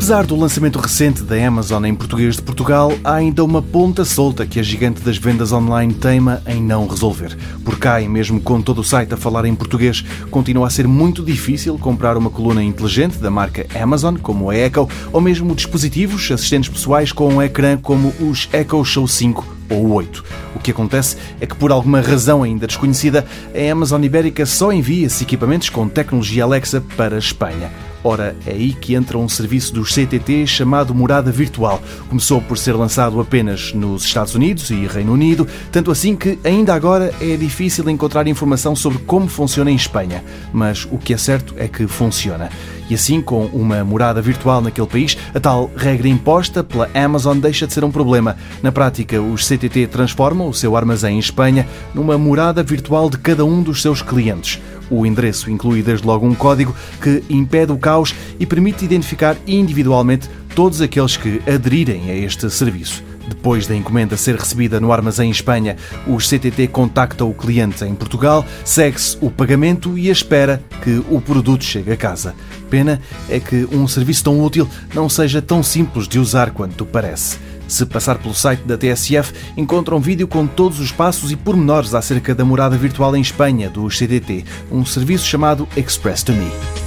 Apesar do lançamento recente da Amazon em português de Portugal, há ainda uma ponta solta que a gigante das vendas online teima em não resolver. Por cá, e mesmo com todo o site a falar em português, continua a ser muito difícil comprar uma coluna inteligente da marca Amazon, como a Echo, ou mesmo dispositivos assistentes pessoais com um ecrã como os Echo Show 5 ou 8. O que acontece é que, por alguma razão ainda desconhecida, a Amazon Ibérica só envia esses equipamentos com tecnologia Alexa para a Espanha. Ora, é aí que entra um serviço dos CTT chamado Morada Virtual. Começou por ser lançado apenas nos Estados Unidos e Reino Unido, tanto assim que ainda agora é difícil encontrar informação sobre como funciona em Espanha. Mas o que é certo é que funciona. E assim, com uma morada virtual naquele país, a tal regra imposta pela Amazon deixa de ser um problema. Na prática, os CTT transformam o seu armazém em Espanha numa morada virtual de cada um dos seus clientes. O endereço inclui desde logo um código que impede o caos e permite identificar individualmente todos aqueles que aderirem a este serviço. Depois da encomenda ser recebida no armazém em Espanha, os CTT contactam o cliente em Portugal, segue-se o pagamento e a espera que o produto chegue a casa. Pena é que um serviço tão útil não seja tão simples de usar quanto parece. Se passar pelo site da TSF, encontra um vídeo com todos os passos e pormenores acerca da morada virtual em Espanha dos CDT, um serviço chamado Express to Me.